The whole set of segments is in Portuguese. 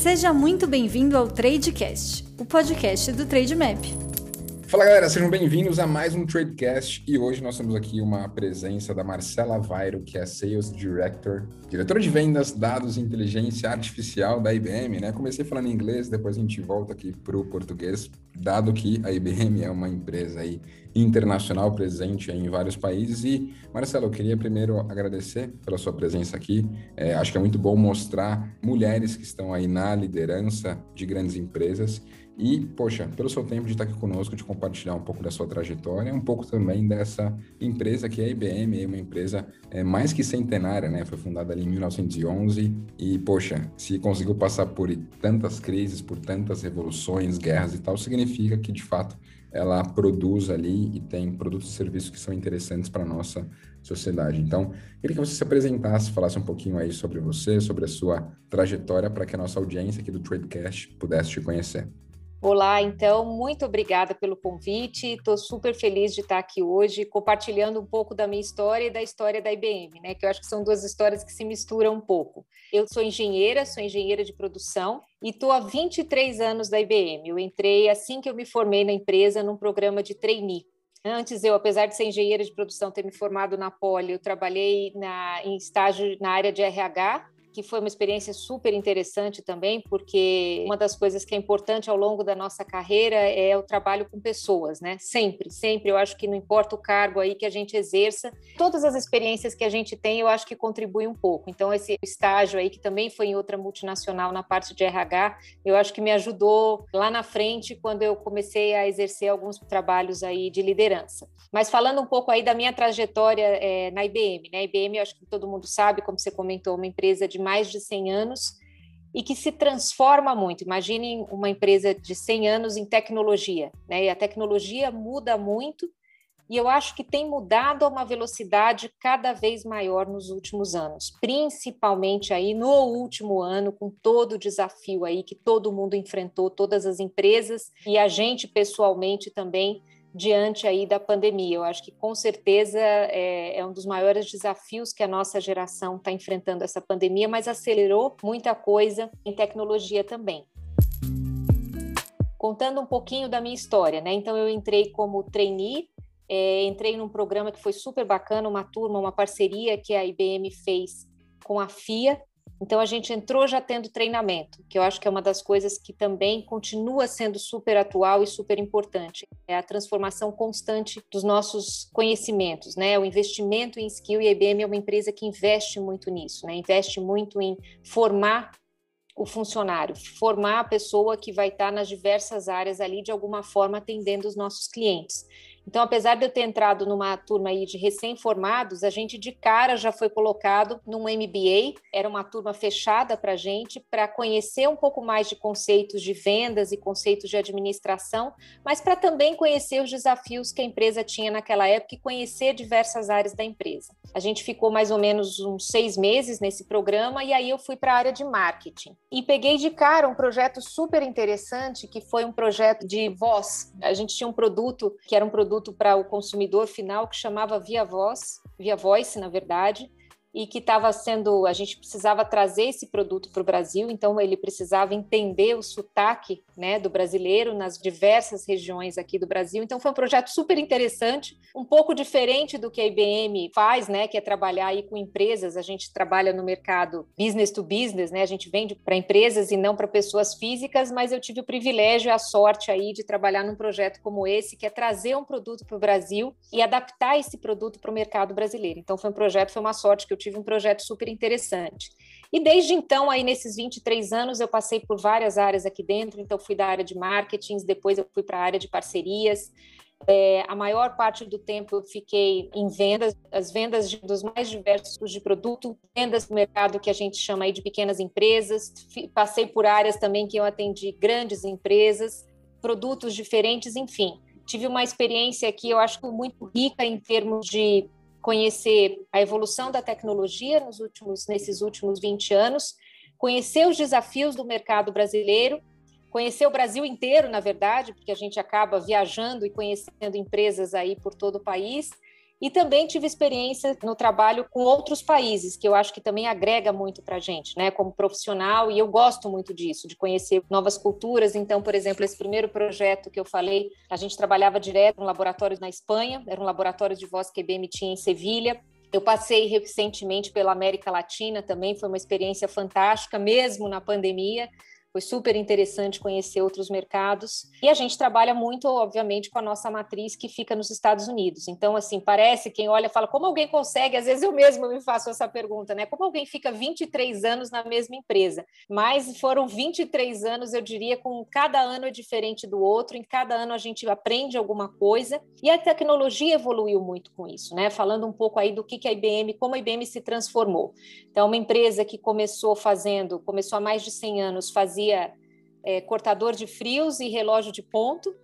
Seja muito bem-vindo ao Tradecast, o podcast do Trademap. Fala galera, sejam bem-vindos a mais um Tradecast e hoje nós temos aqui uma presença da Marcela Vairo, que é Sales Director, diretora de vendas, dados e inteligência artificial da IBM, né? Comecei falando em inglês, depois a gente volta aqui para o português, dado que a IBM é uma empresa aí internacional presente em vários países. E, Marcelo, eu queria primeiro agradecer pela sua presença aqui. É, acho que é muito bom mostrar mulheres que estão aí na liderança de grandes empresas e, poxa, pelo seu tempo de estar aqui conosco, de compartilhar um pouco da sua trajetória, um pouco também dessa empresa que é a IBM, uma empresa é, mais que centenária, né? Foi fundada ali em 1911 e, poxa, se conseguiu passar por tantas crises, por tantas revoluções, guerras e tal, significa que, de fato, ela produz ali e tem produtos e serviços que são interessantes para a nossa sociedade. Então, queria que você se apresentasse, falasse um pouquinho aí sobre você, sobre a sua trajetória, para que a nossa audiência aqui do Tradecast pudesse te conhecer. Olá, então, muito obrigada pelo convite. Estou super feliz de estar aqui hoje compartilhando um pouco da minha história e da história da IBM, né? Que eu acho que são duas histórias que se misturam um pouco. Eu sou engenheira, sou engenheira de produção e estou há 23 anos da IBM. Eu entrei assim que eu me formei na empresa num programa de trainee. Antes, eu, apesar de ser engenheira de produção, ter me formado na Poli, eu trabalhei na, em estágio na área de RH que foi uma experiência super interessante também, porque uma das coisas que é importante ao longo da nossa carreira é o trabalho com pessoas, né? Sempre, sempre. Eu acho que não importa o cargo aí que a gente exerça, todas as experiências que a gente tem, eu acho que contribui um pouco. Então, esse estágio aí, que também foi em outra multinacional na parte de RH, eu acho que me ajudou lá na frente quando eu comecei a exercer alguns trabalhos aí de liderança. Mas falando um pouco aí da minha trajetória é, na IBM, né? IBM, eu acho que todo mundo sabe, como você comentou, uma empresa de mais de 100 anos e que se transforma muito. Imaginem uma empresa de 100 anos em tecnologia, né? E a tecnologia muda muito e eu acho que tem mudado a uma velocidade cada vez maior nos últimos anos, principalmente aí no último ano, com todo o desafio aí que todo mundo enfrentou, todas as empresas e a gente pessoalmente também diante aí da pandemia. Eu acho que com certeza é, é um dos maiores desafios que a nossa geração está enfrentando essa pandemia, mas acelerou muita coisa em tecnologia também. Contando um pouquinho da minha história, né? Então eu entrei como trainee, é, entrei num programa que foi super bacana, uma turma, uma parceria que a IBM fez com a FIA, então a gente entrou já tendo treinamento, que eu acho que é uma das coisas que também continua sendo super atual e super importante. É a transformação constante dos nossos conhecimentos, né? O investimento em skill e a IBM é uma empresa que investe muito nisso, né? Investe muito em formar o funcionário, formar a pessoa que vai estar nas diversas áreas ali de alguma forma atendendo os nossos clientes. Então, apesar de eu ter entrado numa turma aí de recém-formados, a gente de cara já foi colocado num MBA, era uma turma fechada para a gente, para conhecer um pouco mais de conceitos de vendas e conceitos de administração, mas para também conhecer os desafios que a empresa tinha naquela época e conhecer diversas áreas da empresa. A gente ficou mais ou menos uns seis meses nesse programa e aí eu fui para a área de marketing. E peguei de cara um projeto super interessante, que foi um projeto de voz. A gente tinha um produto que era um produto produto para o consumidor final que chamava Via Voz, Via Voice, na verdade, e que estava sendo, a gente precisava trazer esse produto para o Brasil, então ele precisava entender o sotaque né, do brasileiro nas diversas regiões aqui do Brasil. Então foi um projeto super interessante, um pouco diferente do que a IBM faz, né, que é trabalhar aí com empresas. A gente trabalha no mercado business to business, né, a gente vende para empresas e não para pessoas físicas, mas eu tive o privilégio e a sorte aí de trabalhar num projeto como esse, que é trazer um produto para o Brasil e adaptar esse produto para o mercado brasileiro. Então foi um projeto, foi uma sorte que eu tive um projeto super interessante. E desde então, aí nesses 23 anos, eu passei por várias áreas aqui dentro, então fui da área de marketing, depois eu fui para a área de parcerias, é, a maior parte do tempo eu fiquei em vendas, as vendas de, dos mais diversos de produto, vendas no mercado que a gente chama aí de pequenas empresas. Passei por áreas também que eu atendi grandes empresas, produtos diferentes, enfim. Tive uma experiência aqui, eu acho muito rica em termos de conhecer a evolução da tecnologia nos últimos, nesses últimos 20 anos, conhecer os desafios do mercado brasileiro, conhecer o Brasil inteiro, na verdade, porque a gente acaba viajando e conhecendo empresas aí por todo o país, E também tive experiência no trabalho com outros países, que eu acho que também agrega muito para a gente, né, como profissional, e eu gosto muito disso, de conhecer novas culturas. Então, por exemplo, esse primeiro projeto que eu falei, a gente trabalhava direto em laboratórios na Espanha, era um laboratório de voz que a IBM tinha em Sevilha. Eu passei recentemente pela América Latina também, foi uma experiência fantástica, mesmo na pandemia. Foi super interessante conhecer outros mercados. E a gente trabalha muito, obviamente, com a nossa matriz que fica nos Estados Unidos. Então, assim, parece quem olha fala como alguém consegue, às vezes eu mesmo me faço essa pergunta, né? Como alguém fica 23 anos na mesma empresa? Mas foram 23 anos, eu diria, com cada ano é diferente do outro, em cada ano a gente aprende alguma coisa. E a tecnologia evoluiu muito com isso, né? Falando um pouco aí do que, que a IBM, como a IBM se transformou. Então, uma empresa que começou fazendo, começou há mais de 100 anos, fazia fazia é, cortador de frios e relógio de ponto.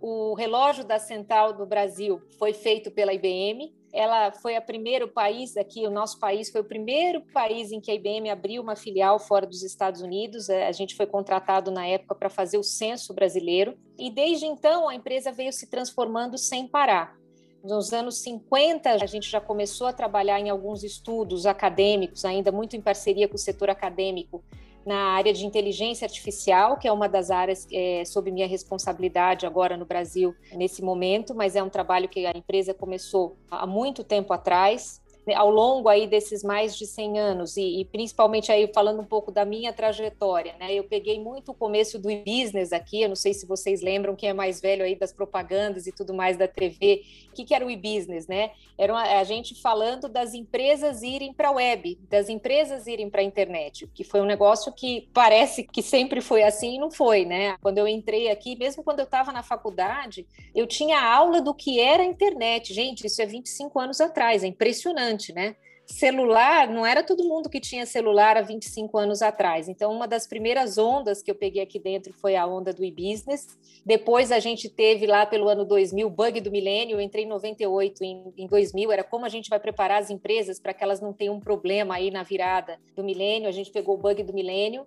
O relógio da Central do Brasil foi feito pela IBM. Ela foi a primeiro país aqui, o nosso país foi o primeiro país em que a IBM abriu uma filial fora dos Estados Unidos. É, a gente foi contratado na época para fazer o censo brasileiro. E desde então a empresa veio se transformando sem parar. Nos anos 50, a gente já começou a trabalhar em alguns estudos acadêmicos, ainda muito em parceria com o setor acadêmico, na área de inteligência artificial, que é uma das áreas é, sob minha responsabilidade agora no Brasil, nesse momento, mas é um trabalho que a empresa começou há muito tempo atrás. Né, ao longo aí desses mais de 100 anos e, e, principalmente aí falando um pouco da minha trajetória, né? Eu peguei muito o começo do e-business aqui, eu não sei se vocês lembram quem é mais velho aí das propagandas e tudo mais da TV. O que, que era o e-business, né? Era uma, a gente falando das empresas irem para a web, das empresas irem para a internet, que foi um negócio que parece que sempre foi assim e não foi, né? Quando eu entrei aqui, mesmo quando eu estava na faculdade, eu tinha aula do que era a internet. Gente, isso é 25 anos atrás, é impressionante né? Celular, não era todo mundo que tinha celular há 25 anos atrás. Então, uma das primeiras ondas que eu peguei aqui dentro foi a onda do e-business. Depois, a gente teve lá pelo ano 2000 o bug do milênio. Eu entrei em 98, em, em 2000 era como a gente vai preparar as empresas para que elas não tenham um problema aí na virada do milênio. A gente pegou o bug do milênio.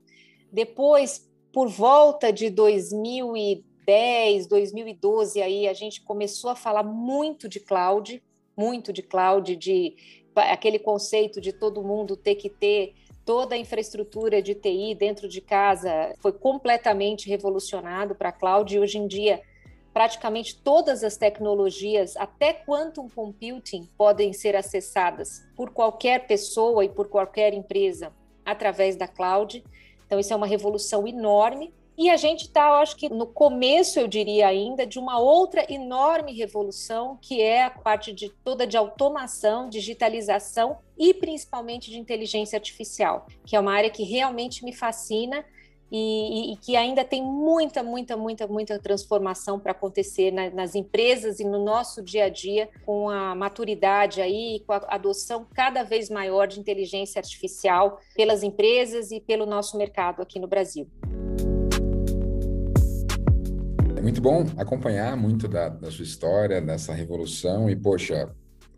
Depois, por volta de 2010, 2012, aí a gente começou a falar muito de cloud muito de cloud, de aquele conceito de todo mundo ter que ter toda a infraestrutura de TI dentro de casa foi completamente revolucionado para a cloud e hoje em dia praticamente todas as tecnologias, até quantum computing, podem ser acessadas por qualquer pessoa e por qualquer empresa através da cloud. Então isso é uma revolução enorme e a gente está, acho que no começo, eu diria ainda, de uma outra enorme revolução, que é a parte de toda de automação, digitalização e principalmente de inteligência artificial, que é uma área que realmente me fascina e, e, e, que ainda tem muita, muita, muita, muita transformação para acontecer na, nas empresas e no nosso dia a dia, com a maturidade aí, com a adoção cada vez maior de inteligência artificial pelas empresas e pelo nosso mercado aqui no Brasil muito bom acompanhar muito da, da sua história, dessa revolução. E, poxa,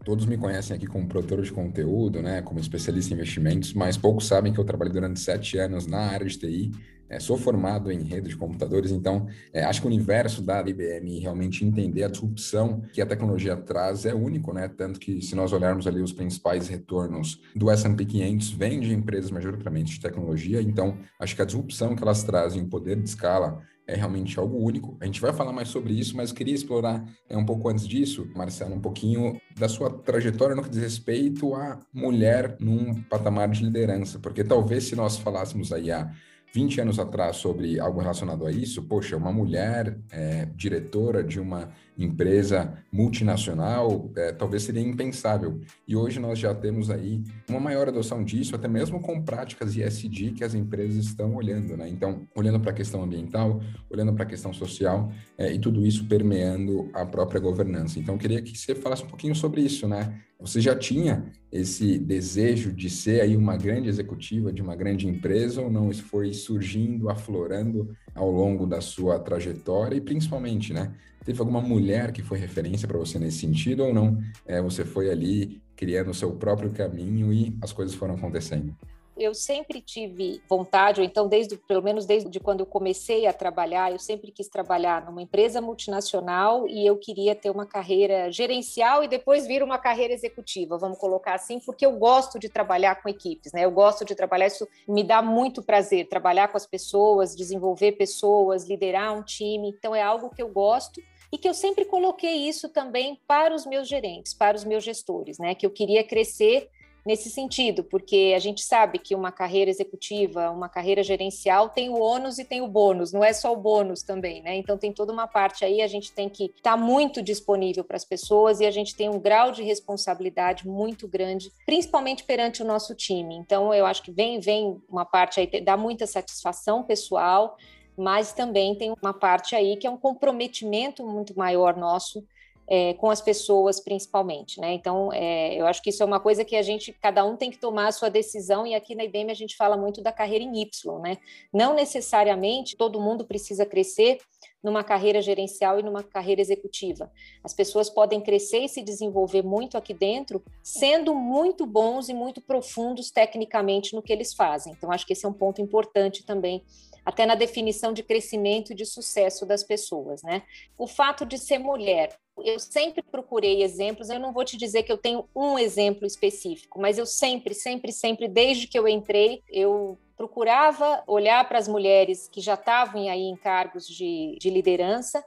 todos me conhecem aqui como produtor de conteúdo, né, como especialista em investimentos, mas poucos sabem que eu trabalhei durante sete anos na área de TI, é, sou formado em rede de computadores, então é, acho que o universo da IBM realmente entender a disrupção que a tecnologia traz é único, né? Tanto que se nós olharmos ali os principais retornos do S&P 500 vêm de empresas majoritariamente de tecnologia, então acho que a disrupção que elas trazem, o poder de escala é realmente algo único. A gente vai falar mais sobre isso, mas queria explorar é, um pouco antes disso, Marcelo, um pouquinho da sua trajetória no que diz respeito à mulher num patamar de liderança, porque talvez se nós falássemos aí há 20 anos atrás sobre algo relacionado a isso, poxa, uma mulher é, diretora de uma empresa multinacional, é, talvez seria impensável. E hoje nós já temos aí uma maior adoção disso, até mesmo com práticas ISD que as empresas estão olhando, né? Então, olhando para a questão ambiental, olhando para a questão social é, e tudo isso permeando a própria governança. Então, queria que você falasse um pouquinho sobre isso, né? Você já tinha esse desejo de ser aí uma grande executiva de uma grande empresa ou não? Isso foi surgindo, aflorando ao longo da sua trajetória e principalmente, né? Teve alguma mulher que foi referência para você nesse sentido ou não? É, você foi ali criando o seu próprio caminho e as coisas foram acontecendo? Eu sempre tive vontade, ou então desde pelo menos desde quando eu comecei a trabalhar, eu sempre quis trabalhar numa empresa multinacional e eu queria ter uma carreira gerencial e depois vir uma carreira executiva, vamos colocar assim, porque eu gosto de trabalhar com equipes, né? Eu gosto de trabalhar, isso me dá muito prazer, trabalhar com as pessoas, desenvolver pessoas, liderar um time. Então é algo que eu gosto e que eu sempre coloquei isso também para os meus gerentes, para os meus gestores, né? Que eu queria crescer nesse sentido, porque a gente sabe que uma carreira executiva, uma carreira gerencial tem o ônus e tem o bônus, não é só o bônus também, né? Então tem toda uma parte aí, a gente tem que estar tá muito disponível para as pessoas e a gente tem um grau de responsabilidade muito grande, principalmente perante o nosso time. Então eu acho que vem vem uma parte aí dá muita satisfação pessoal, mas também tem uma parte aí que é um comprometimento muito maior nosso é, com as pessoas principalmente, né? Então, é, eu acho que isso é uma coisa que a gente, cada um tem que tomar a sua decisão, e aqui na IBM a gente fala muito da carreira em Y, né? Não necessariamente todo mundo precisa crescer numa carreira gerencial e numa carreira executiva. As pessoas podem crescer e se desenvolver muito aqui dentro, sendo muito bons e muito profundos tecnicamente no que eles fazem. Então, acho que esse é um ponto importante também até na definição de crescimento e de sucesso das pessoas, né? O fato de ser mulher, eu sempre procurei exemplos, eu não vou te dizer que eu tenho um exemplo específico, mas eu sempre, sempre, sempre, desde que eu entrei, eu procurava olhar para as mulheres que já estavam aí em cargos de, de liderança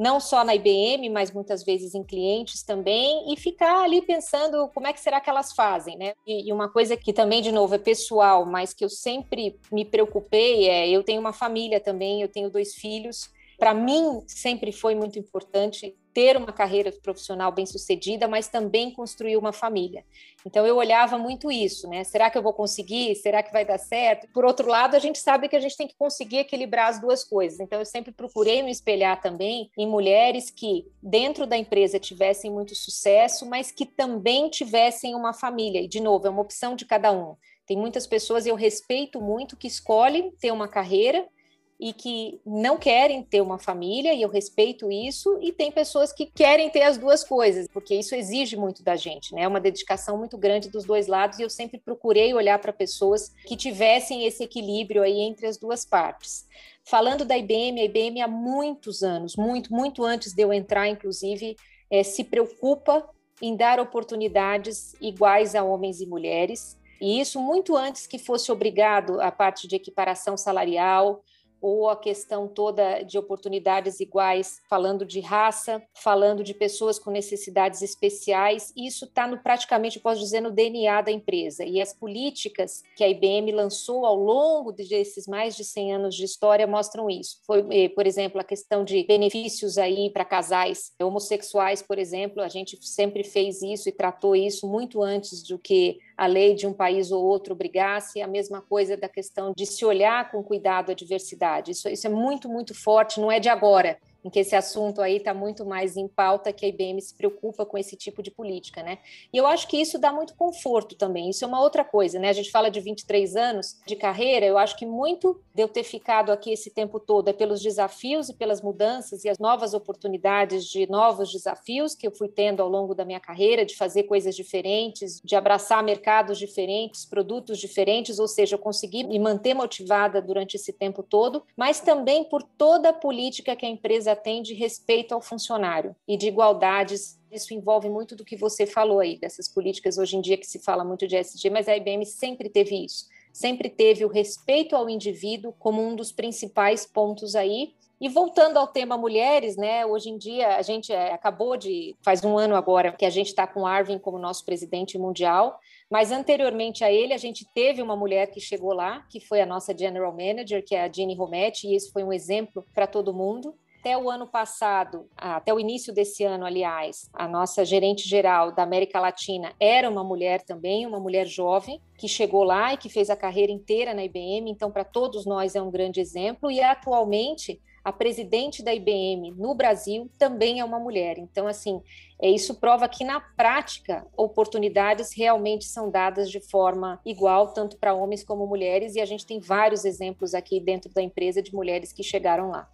não só na IBM, mas muitas vezes em clientes também, e ficar ali pensando como é que será que elas fazem, né? E, e, uma coisa que também, de novo, é pessoal, mas que eu sempre me preocupei é, eu tenho uma família também, eu tenho dois filhos, para mim sempre foi muito importante ter uma carreira profissional bem sucedida, mas também construir uma família. Então eu olhava muito isso, né? Será que eu vou conseguir? Será que vai dar certo? Por outro lado, a gente sabe que a gente tem que conseguir equilibrar as duas coisas. Então eu sempre procurei me espelhar também em mulheres que dentro da empresa tivessem muito sucesso, mas que também tivessem uma família. E de novo, é uma opção de cada um. Tem muitas pessoas, eu respeito muito, que escolhem ter uma carreira e que não querem ter uma família, e eu respeito isso, e tem pessoas que querem ter as duas coisas, porque isso exige muito da gente, né? É uma dedicação muito grande dos dois lados, e eu sempre procurei olhar para pessoas que tivessem esse equilíbrio aí entre as duas partes. Falando da IBM, a IBM há muitos anos, muito, muito antes de eu entrar, inclusive, é, se preocupa em dar oportunidades iguais a homens e mulheres, e isso muito antes que fosse obrigado a parte de equiparação salarial, ou a questão toda de oportunidades iguais, falando de raça, falando de pessoas com necessidades especiais, isso está no praticamente, posso dizer, no DNA da empresa. E as políticas que a IBM lançou ao longo desses mais de 100 anos de história mostram isso. Foi, eh, por exemplo, a questão de benefícios aí para casais homossexuais, por exemplo, a gente sempre fez isso e tratou isso muito antes do que a lei de um país ou outro obrigasse, a mesma coisa da questão de se olhar com cuidado à diversidade. Isso, isso é muito, muito forte, não é de agora em que esse assunto aí está muito mais em pauta, que a IBM se preocupa com esse tipo de política, né? E eu acho que isso dá muito conforto também, isso é uma outra coisa, né? A gente fala de 23 anos de carreira, eu acho que muito de eu ter ficado aqui esse tempo todo é pelos desafios e pelas mudanças e as novas oportunidades de novos desafios que eu fui tendo ao longo da minha carreira, de fazer coisas diferentes, de abraçar mercados diferentes, produtos diferentes, ou seja, eu consegui me manter motivada durante esse tempo todo, mas também por toda a política que a empresa empresa tem de respeito ao funcionário e de igualdades. Isso envolve muito do que você falou aí, dessas políticas hoje em dia que se fala muito de SG, mas a IBM sempre teve isso. Sempre teve o respeito ao indivíduo como um dos principais pontos aí. E voltando ao tema mulheres, né? Hoje em dia a gente é, acabou de faz um ano agora que a gente está com Arvin como nosso presidente mundial, mas anteriormente a ele a gente teve uma mulher que chegou lá, que foi a nossa general manager, que é a Jenny Rometti, e isso foi um exemplo para todo mundo. Até o ano passado, até o início desse ano, aliás, a nossa gerente geral da América Latina era uma mulher também, uma mulher jovem, que chegou lá e que fez a carreira inteira na IBM, então, para todos nós é um grande exemplo. E atualmente, a presidente da IBM no Brasil também é uma mulher. Então, assim, é, isso prova que na prática oportunidades realmente são dadas de forma igual, tanto para homens como mulheres, e a gente tem vários exemplos aqui dentro da empresa de mulheres que chegaram lá.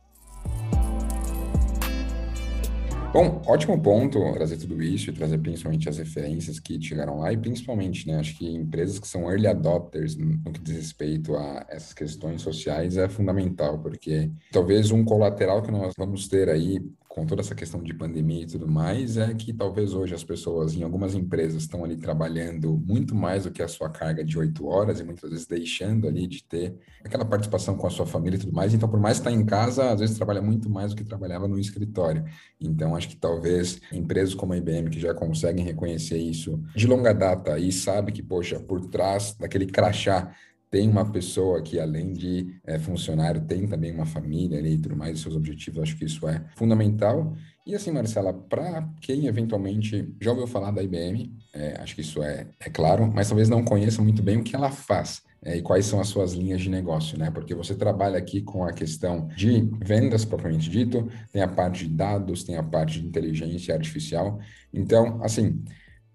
Bom, ótimo ponto trazer tudo isso e trazer principalmente as referências que chegaram lá e principalmente, né, acho que empresas que são early adopters no que diz respeito a essas questões sociais é fundamental, porque talvez um colateral que nós vamos ter aí com toda essa questão de pandemia e tudo mais, é que talvez hoje as pessoas em algumas empresas estão ali trabalhando muito mais do que a sua carga de oito horas e muitas vezes deixando ali de ter aquela participação com a sua família e tudo mais. Então, por mais estar em casa, às vezes trabalha muito mais do que trabalhava no escritório. Então, acho que talvez empresas como a IBM, que já conseguem reconhecer isso de longa data e sabe que, poxa, por trás daquele crachá tem uma pessoa que, além de é, funcionário, tem também uma família ali e tudo mais, seus objetivos, acho que isso é fundamental. E assim, Marcela, para quem eventualmente já ouviu falar da IBM, é, acho que isso é, é claro, mas talvez não conheça muito bem o que ela faz. É, e quais são as suas linhas de negócio, né? Porque você trabalha aqui com a questão de vendas, propriamente dito, tem a parte de dados, tem a parte de inteligência artificial. Então, assim,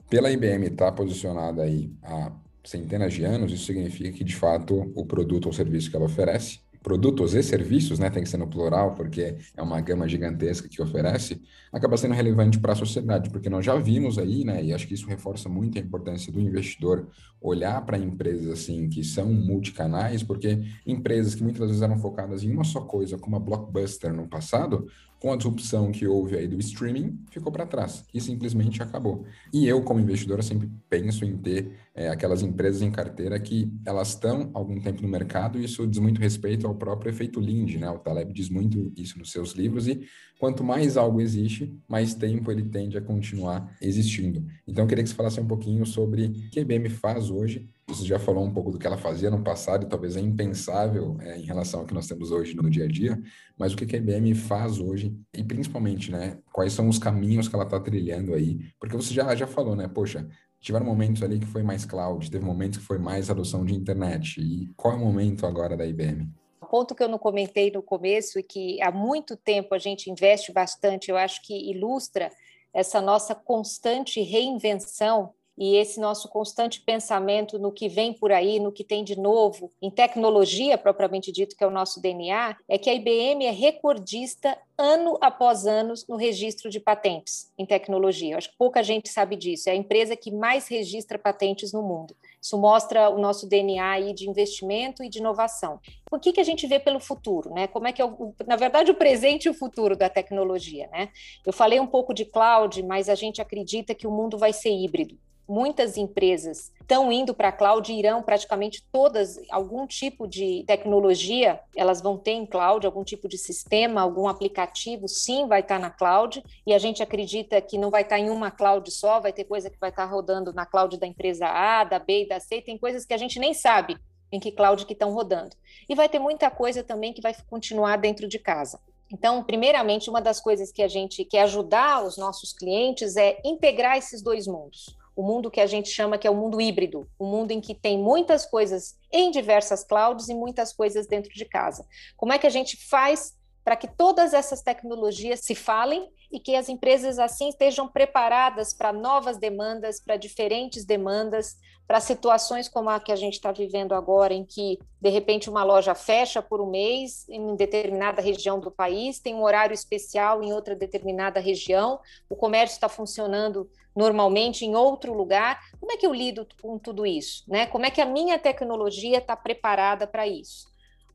pela IBM estar tá posicionada aí a centenas de anos, isso significa que, de fato, o produto ou serviço que ela oferece, produtos e serviços, né, tem que ser no plural, porque é uma gama gigantesca que oferece, acaba sendo relevante para a sociedade, porque nós já vimos aí, né, e acho que isso reforça muito a importância do investidor olhar para empresas assim que são multicanais, porque empresas que muitas vezes eram focadas em uma só coisa, como a Blockbuster no passado, com a disrupção que houve aí do streaming, ficou para trás e simplesmente acabou. E eu, como investidor, sempre penso em ter é, aquelas empresas em carteira que elas estão algum tempo no mercado e isso diz muito respeito ao próprio efeito Lind, né? O Taleb diz muito isso nos seus livros e quanto mais algo existe, mais tempo ele tende a continuar existindo. Então, eu queria que você falasse um pouquinho sobre o que a IBM faz hoje você já falou um pouco do que ela fazia no passado e talvez é impensável é, em relação ao que nós temos hoje no dia a dia, mas o que a IBM faz hoje e principalmente, né, quais são os caminhos que ela está trilhando aí? Porque você já, já falou, né, poxa, tiveram momentos ali que foi mais cloud, teve momentos que foi mais adoção de internet. E qual é o momento agora da IBM? Ponto que eu não comentei no começo e que há muito tempo a gente investe bastante, eu acho que ilustra essa nossa constante reinvenção e esse nosso constante pensamento no que vem por aí, no que tem de novo, em tecnologia propriamente dito, que é o nosso DNA, é que a IBM é recordista ano após ano no registro de patentes em tecnologia. Eu acho que pouca gente sabe disso. É a empresa que mais registra patentes no mundo. Isso mostra o nosso DNA aí de investimento e de inovação. O que, que a gente vê pelo futuro, né? Como é que é, o, na verdade, o presente e o futuro da tecnologia, né? Eu falei um pouco de cloud, mas a gente acredita que o mundo vai ser híbrido muitas empresas estão indo para a cloud e irão praticamente todas, algum tipo de tecnologia, elas vão ter em cloud, algum tipo de sistema, algum aplicativo, sim, vai estar tá na cloud, e a gente acredita que não vai estar tá em uma cloud só, vai ter coisa que vai estar tá rodando na cloud da empresa A, da B e da C, tem coisas que a gente nem sabe em que cloud que estão rodando. E vai ter muita coisa também que vai continuar dentro de casa. Então, primeiramente, uma das coisas que a gente quer ajudar os nossos clientes é integrar esses dois mundos o mundo que a gente chama que é o mundo híbrido, o um mundo em que tem muitas coisas em diversas clouds e muitas coisas dentro de casa. Como é que a gente faz para que todas essas tecnologias se falem e que as empresas assim estejam preparadas para novas demandas, para diferentes demandas, para situações como a que a gente está vivendo agora, em que de repente uma loja fecha por um mês em determinada região do país, tem um horário especial em outra determinada região, o comércio está funcionando normalmente em outro lugar. Como é que eu lido com tudo isso? Né? Como é que a minha tecnologia está preparada para isso?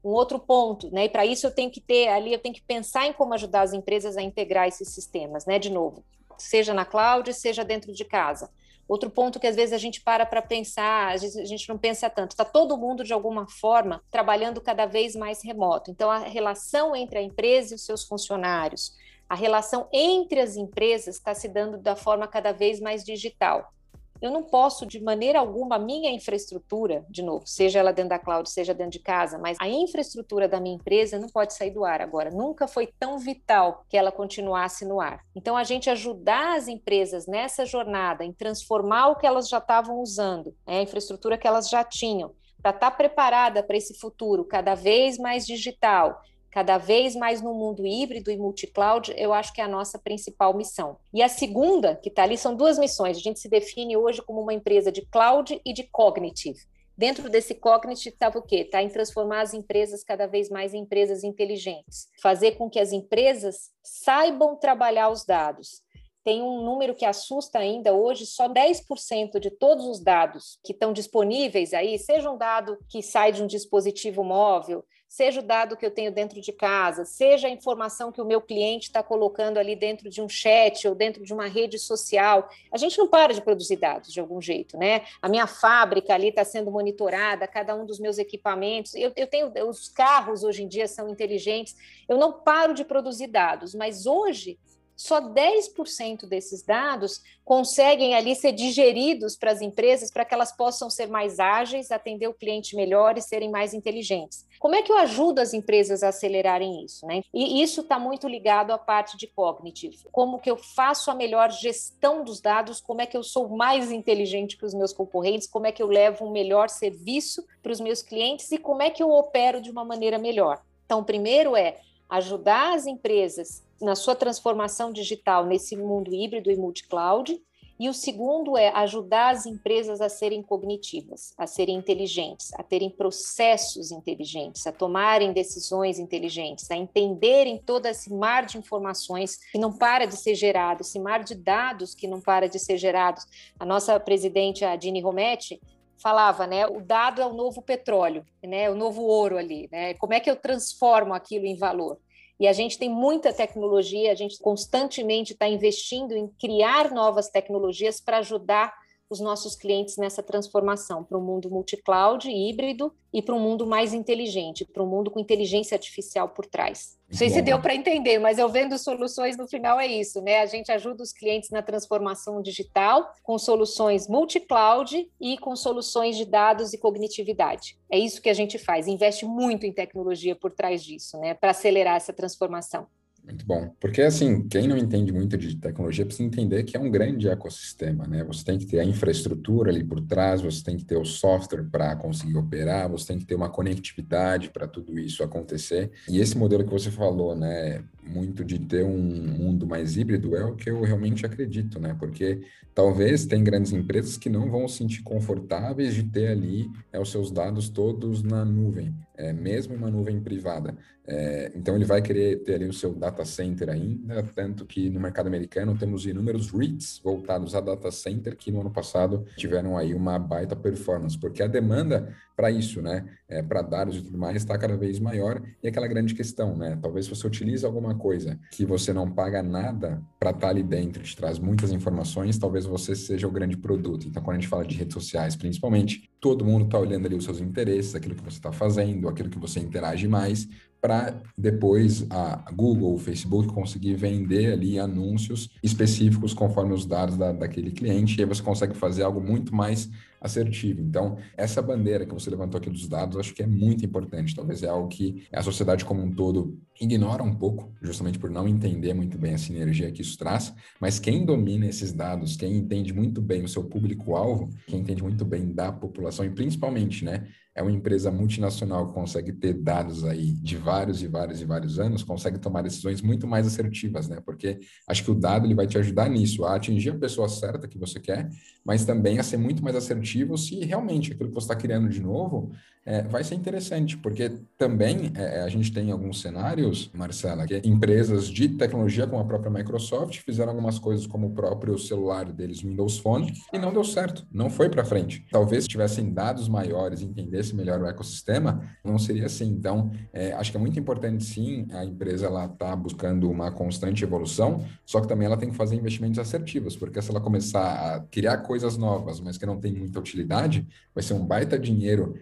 Um outro ponto, né? E para isso eu tenho que ter ali, eu tenho que pensar em como ajudar as empresas a integrar esses sistemas, né? De novo, seja na cloud, seja dentro de casa. Outro ponto que às vezes a gente para para pensar, a gente não pensa tanto, está todo mundo de alguma forma trabalhando cada vez mais remoto. Então, a relação entre a empresa e os seus funcionários, a relação entre as empresas está se dando da forma cada vez mais digital. Eu não posso, de maneira alguma, a minha infraestrutura, de novo, seja ela dentro da cloud, seja dentro de casa, mas a infraestrutura da minha empresa não pode sair do ar agora. Nunca foi tão vital que ela continuasse no ar. Então, a gente ajudar as empresas nessa jornada, em transformar o que elas já estavam usando, né, a infraestrutura que elas já tinham, para estar tá preparada para esse futuro cada vez mais digital cada vez mais no mundo híbrido e multi-cloud, eu acho que é a nossa principal missão. E a segunda, que está ali, são duas missões. A gente se define hoje como uma empresa de cloud e de cognitive. Dentro desse Cognit estava o quê? Está em transformar as empresas cada vez mais em empresas inteligentes, fazer com que as empresas saibam trabalhar os dados. Tem um número que assusta ainda hoje, só 10% de todos os dados que estão disponíveis aí, seja um dado que sai de um dispositivo móvel, seja o dado que eu tenho dentro de casa, seja a informação que o meu cliente está colocando ali dentro de um chat ou dentro de uma rede social. A gente não para de produzir dados de algum jeito, né? A minha fábrica ali está sendo monitorada, cada um dos meus equipamentos. Eu, eu tenho os carros hoje em dia são inteligentes. Eu não paro de produzir dados, mas hoje só 10% desses dados conseguem ali ser digeridos para as empresas para que elas possam ser mais ágeis, atender o cliente melhor e serem mais inteligentes. Como é que eu ajudo as empresas a acelerarem isso? Né? E isso está muito ligado à parte de cognitive. Como que eu faço a melhor gestão dos dados, como é que eu sou mais inteligente que os meus concorrentes, como é que eu levo um melhor serviço para os meus clientes e como é que eu opero de uma maneira melhor. Então, primeiro é ajudar as empresas na sua transformação digital nesse mundo híbrido e multi-cloud. E o segundo é ajudar as empresas a serem cognitivas, a serem inteligentes, a terem processos inteligentes, a tomarem decisões inteligentes, a entenderem todo esse mar de informações que não para de ser gerado, esse mar de dados que não para de ser gerados. A nossa presidente, a Dini Rometti, falava, né? O dado é o novo petróleo, né? O novo ouro ali, né? Como é que eu transformo aquilo em valor? E a gente tem muita tecnologia, a gente constantemente está investindo em criar novas tecnologias para ajudar os nossos clientes nessa transformação para um mundo multi-cloud, híbrido e para um mundo mais inteligente, para um mundo com inteligência artificial por trás. Não sei se deu para entender, mas eu vendo soluções no final é isso, né? A gente ajuda os clientes na transformação digital com soluções multi-cloud e com soluções de dados e cognitividade. É isso que a gente faz, investe muito em tecnologia por trás disso, né? Para acelerar essa transformação. Muito bom. Porque, assim, quem não entende muito de tecnologia precisa entender que é um grande ecossistema, né? Você tem que ter a infraestrutura ali por trás, você tem que ter o software para conseguir operar, você tem que ter uma conectividade para tudo isso acontecer. E esse modelo que você falou, né? Muito de ter um mundo mais híbrido é o que eu realmente acredito, né? Porque talvez tem grandes empresas que não vão se sentir confortáveis de ter ali é, os seus dados todos na nuvem, é, mesmo uma nuvem privada. É, então ele vai querer ter ali o seu data center ainda, tanto que no mercado americano temos inúmeros REITs voltados a data center que no ano passado tiveram aí uma baita performance, porque a demanda para isso, né, é, para dados e tudo mais, está cada vez maior. E aquela grande questão, né, talvez você utilize alguma coisa que você não paga nada para estar tá ali dentro, te traz muitas informações, talvez você seja o grande produto. Então quando a gente fala de redes sociais, principalmente, todo mundo está olhando ali os seus interesses, aquilo que você está fazendo, aquilo que você interage mais, para depois a Google, o Facebook conseguir vender ali anúncios específicos conforme os dados da, daquele cliente, e aí você consegue fazer algo muito mais assertivo. Então, essa bandeira que você levantou aqui dos dados, acho que é muito importante. Talvez é algo que a sociedade como um todo ignora um pouco, justamente por não entender muito bem a sinergia que isso traz. Mas quem domina esses dados, quem entende muito bem o seu público-alvo, quem entende muito bem da população e principalmente, né, é uma empresa multinacional que consegue ter dados aí de vários e vários e vários anos, consegue tomar decisões muito mais assertivas, né? Porque acho que o dado ele vai te ajudar nisso, a atingir a pessoa certa que você quer, mas também a ser muito mais assertivo se realmente aquilo que você está criando de novo é, vai ser interessante, porque também é, a gente tem alguns cenários, Marcela, que empresas de tecnologia, como a própria Microsoft, fizeram algumas coisas como o próprio celular deles, Windows Phone, e não deu certo, não foi para frente. Talvez se tivessem dados maiores, entendesse melhor o ecossistema, não seria assim. Então, é, acho que é muito importante, sim, a empresa ela tá buscando uma constante evolução, só que também ela tem que fazer investimentos assertivos, porque se ela começar a criar coisas novas, mas que não tem muita utilidade, vai ser um baita dinheiro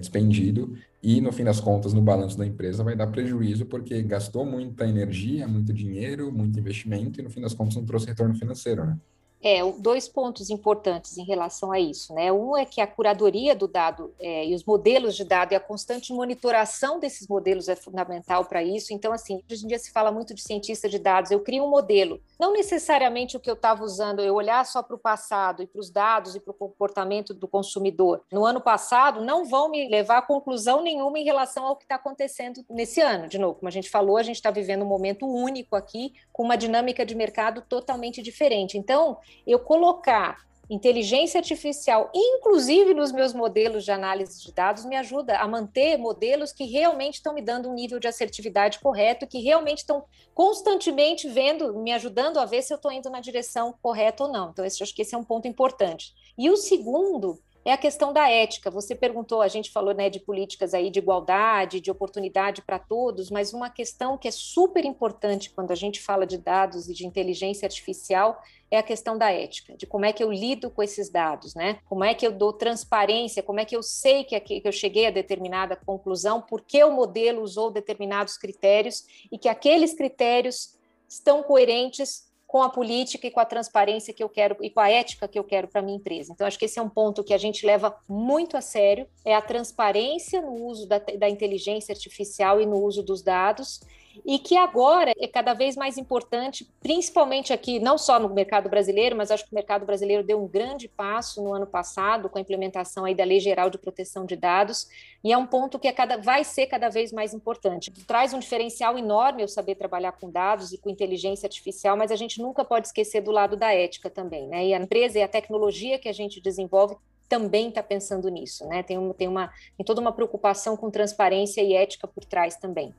e, no fim das contas, no balanço da empresa vai dar prejuízo porque gastou muita energia, muito dinheiro, muito investimento e, no fim das contas, não trouxe retorno financeiro, né? É, dois pontos importantes em relação a isso, né? Um é que a curadoria do dado é, e os modelos de dado e a constante monitoração desses modelos é fundamental para isso. Então, assim, hoje em dia se fala muito de cientista de dados. Eu crio um modelo, não necessariamente o que eu estava usando, eu olhar só para o passado e para os dados e para o comportamento do consumidor no ano passado, não vão me levar a conclusão nenhuma em relação ao que está acontecendo nesse ano. De novo, como a gente falou, a gente está vivendo um momento único aqui, com uma dinâmica de mercado totalmente diferente. Então, eu colocar inteligência artificial, inclusive nos meus modelos de análise de dados, me ajuda a manter modelos que realmente estão me dando um nível de assertividade correto, que realmente estão constantemente vendo, me ajudando a ver se eu estou indo na direção correta ou não. Então, esse, acho que esse é um ponto importante. E o segundo é a questão da ética. Você perguntou, a gente falou né, de políticas aí de igualdade, de oportunidade para todos, mas uma questão que é super importante quando a gente fala de dados e de inteligência artificial é a questão da ética, de como é que eu lido com esses dados, né? Como é que eu dou transparência, como é que eu sei que, que eu cheguei a determinada conclusão, por que o modelo usou determinados critérios e que aqueles critérios estão coerentes com a política e com a transparência que eu quero e com a ética que eu quero para minha empresa. Então, acho que esse é um ponto que a gente leva muito a sério, é a transparência no uso da, da inteligência artificial e no uso dos dados e que agora é cada vez mais importante, principalmente aqui, não só no mercado brasileiro, mas acho que o mercado brasileiro deu um grande passo no ano passado com a implementação aí da Lei Geral de Proteção de Dados, e é um ponto que é cada, vai ser cada vez mais importante. Traz um diferencial enorme eu saber trabalhar com dados e com inteligência artificial, mas a gente nunca pode esquecer do lado da ética também, né? E a empresa e a tecnologia que a gente desenvolve também está pensando nisso, né? Tem, tem, uma, tem toda uma preocupação com transparência e ética por trás também.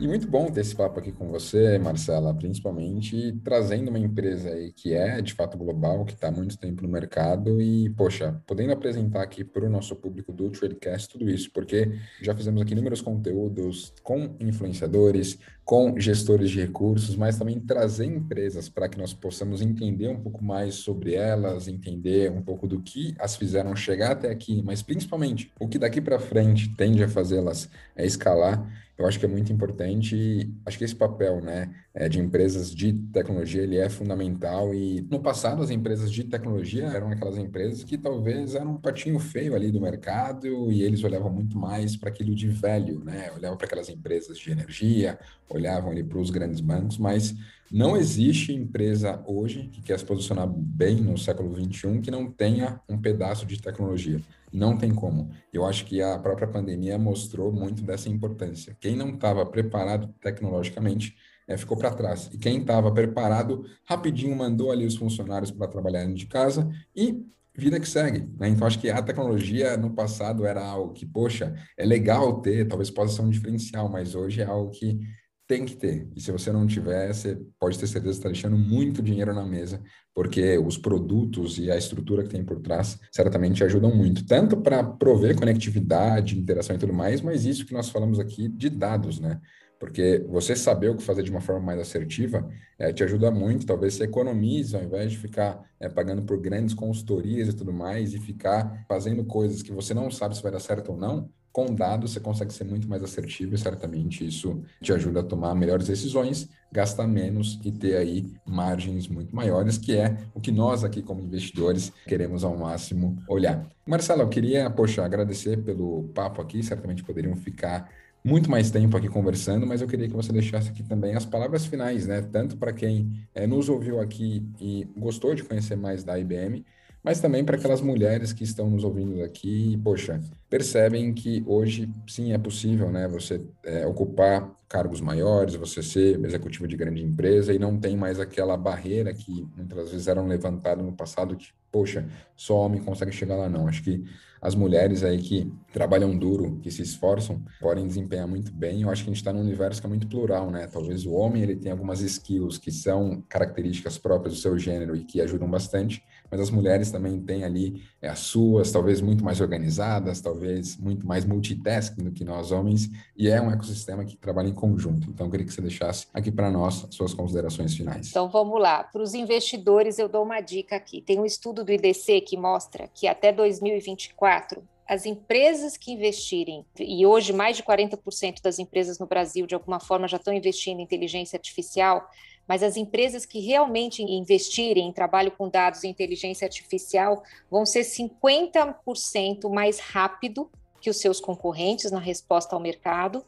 E muito bom ter esse papo aqui com você, Marcela, principalmente trazendo uma empresa aí que é de fato global, que está há muito tempo no mercado. E, poxa, podendo apresentar aqui para o nosso público do Tradecast tudo isso, porque já fizemos aqui inúmeros conteúdos com influenciadores, com gestores de recursos, mas também trazer empresas para que nós possamos entender um pouco mais sobre elas, entender um pouco do que as fizeram chegar até aqui, mas principalmente o que daqui para frente tende a fazê-las é escalar eu acho que é muito importante, acho que esse papel, né, é, de empresas de tecnologia, ele é fundamental. E no passado as empresas de tecnologia eram aquelas empresas que talvez eram um patinho feio ali do mercado e eles olhavam muito mais para aquilo de velho, né, olhavam para aquelas empresas de energia, olhavam ali para os grandes bancos, mas não existe empresa hoje que quer se posicionar bem no século 21 que não tenha um pedaço de tecnologia. Não tem como. Eu acho que a própria pandemia mostrou muito dessa importância. Quem não estava preparado tecnologicamente é, ficou para trás. E quem estava preparado, rapidinho mandou ali os funcionários para trabalhar de casa e vida que segue. Né? Então, acho que a tecnologia no passado era algo que, poxa, é legal ter, talvez possa ser um diferencial, mas hoje é algo que tem que ter. E se você não tiver, você pode ter certeza que está deixando muito dinheiro na mesa, porque os produtos e a estrutura que tem por trás certamente ajudam muito, tanto para prover conectividade, interação e tudo mais, mas isso que nós falamos aqui de dados, né? Porque você saber o que fazer de uma forma mais assertiva é, te ajuda muito. Talvez você economize ao invés de ficar é, pagando por grandes consultorias e tudo mais e ficar fazendo coisas que você não sabe se vai dar certo ou não com dados você consegue ser muito mais assertivo e certamente isso te ajuda a tomar melhores decisões, gastar menos e ter aí margens muito maiores, que é o que nós aqui como investidores queremos ao máximo olhar. Marcelo, eu queria, poxa, agradecer pelo papo aqui, certamente poderiam ficar muito mais tempo aqui conversando, mas eu queria que você deixasse aqui também as palavras finais, né? Tanto para quem é, nos ouviu aqui e gostou de conhecer mais da IBM, mas também para aquelas mulheres que estão nos ouvindo aqui poxa, percebem que hoje sim é possível, né, você é, ocupar cargos maiores, você ser executivo de grande empresa e não tem mais aquela barreira que muitas vezes eram levantadas no passado que, poxa, só homem consegue chegar lá, não. Acho que as mulheres aí que trabalham duro, que se esforçam, podem desempenhar muito bem. Eu acho que a gente está num universo que é muito plural, né? Talvez o homem ele tenha algumas skills que são características próprias do seu gênero e que ajudam bastante, mas as mulheres também têm ali é, as suas, talvez muito mais organizadas, talvez muito mais multitasking do que nós homens, e é um ecossistema que trabalha em conjunto. Então, eu queria que você deixasse aqui para nós suas considerações finais. Então, vamos lá. Para os investidores, eu dou uma dica aqui. Tem um estudo do IDC que mostra que até 2024 as empresas que investirem, e hoje mais de 40% das empresas no Brasil, de alguma forma, já estão investindo em inteligência artificial, mas as empresas que realmente investirem em trabalho com dados e inteligência artificial vão ser 50% mais rápido que os seus concorrentes na resposta ao mercado.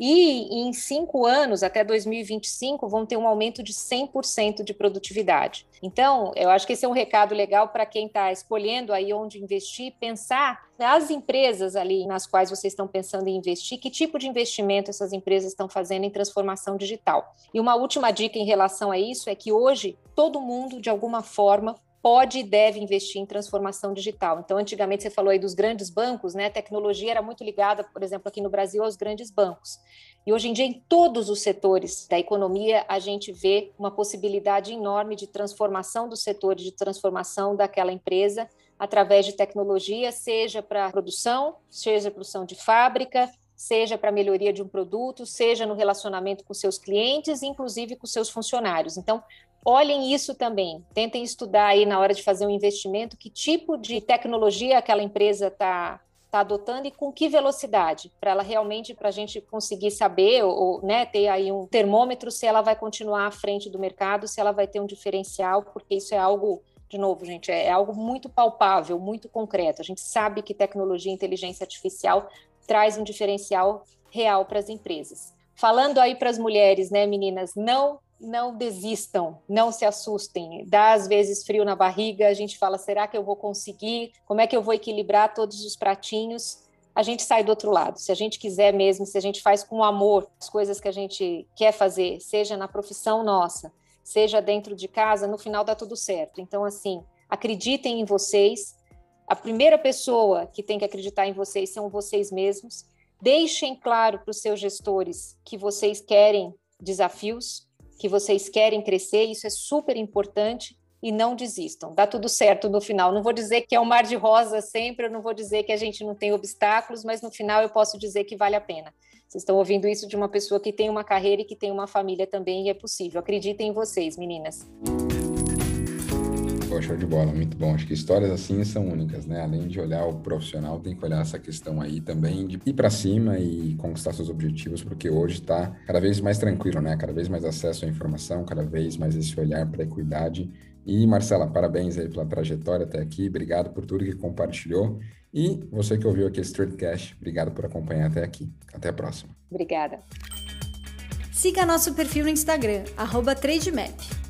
E em cinco anos, até 2025, vão ter um aumento de 100% de produtividade. Então, eu acho que esse é um recado legal para quem está escolhendo aí onde investir, pensar nas empresas ali nas quais vocês estão pensando em investir, que tipo de investimento essas empresas estão fazendo em transformação digital. E uma última dica em relação a isso é que hoje todo mundo, de alguma forma, pode e deve investir em transformação digital. Então, antigamente você falou aí dos grandes bancos, né? A tecnologia era muito ligada, por exemplo, aqui no Brasil, aos grandes bancos. E hoje em dia, em todos os setores da economia, a gente vê uma possibilidade enorme de transformação dos setores, de transformação daquela empresa através de tecnologia, seja para produção, seja produção de fábrica, seja para melhoria de um produto, seja no relacionamento com seus clientes, inclusive com seus funcionários. Então, olhem isso também. Tentem estudar aí na hora de fazer um investimento que tipo de tecnologia aquela empresa está tá adotando e com que velocidade, para ela realmente, para a gente conseguir saber ou, ou né, ter aí um termômetro se ela vai continuar à frente do mercado, se ela vai ter um diferencial, porque isso é algo de novo, gente, é, é algo muito palpável, muito concreto. A gente sabe que tecnologia e inteligência artificial traz um diferencial real para as empresas. Falando aí para as mulheres, né, meninas, não não desistam, não se assustem. Dá às vezes frio na barriga, a gente fala: será que eu vou conseguir? Como é que eu vou equilibrar todos os pratinhos? A gente sai do outro lado. Se a gente quiser mesmo, se a gente faz com amor as coisas que a gente quer fazer, seja na profissão nossa, seja dentro de casa, no final dá tudo certo. Então, assim, acreditem em vocês. A primeira pessoa que tem que acreditar em vocês são vocês mesmos. Deixem claro para os seus gestores que vocês querem desafios, que vocês querem crescer, isso é super importante e não desistam. Dá tudo certo no final. Não vou dizer que é um mar de rosa sempre, eu não vou dizer que a gente não tem obstáculos, mas no final eu posso dizer que vale a pena. Vocês estão ouvindo isso de uma pessoa que tem uma carreira e que tem uma família também, e é possível. Acreditem em vocês, meninas. Pô, show de bola, muito bom. Acho que histórias assim são únicas, né? Além de olhar o profissional, tem que olhar essa questão aí também de ir para cima e conquistar seus objetivos, porque hoje está cada vez mais tranquilo, né? Cada vez mais acesso à informação, cada vez mais esse olhar para a equidade. E Marcela, parabéns aí pela trajetória até aqui, obrigado por tudo que compartilhou. E você que ouviu aqui esse Tradecast, obrigado por acompanhar até aqui. Até a próxima. Obrigada. Siga nosso perfil no Instagram, arroba TradeMap.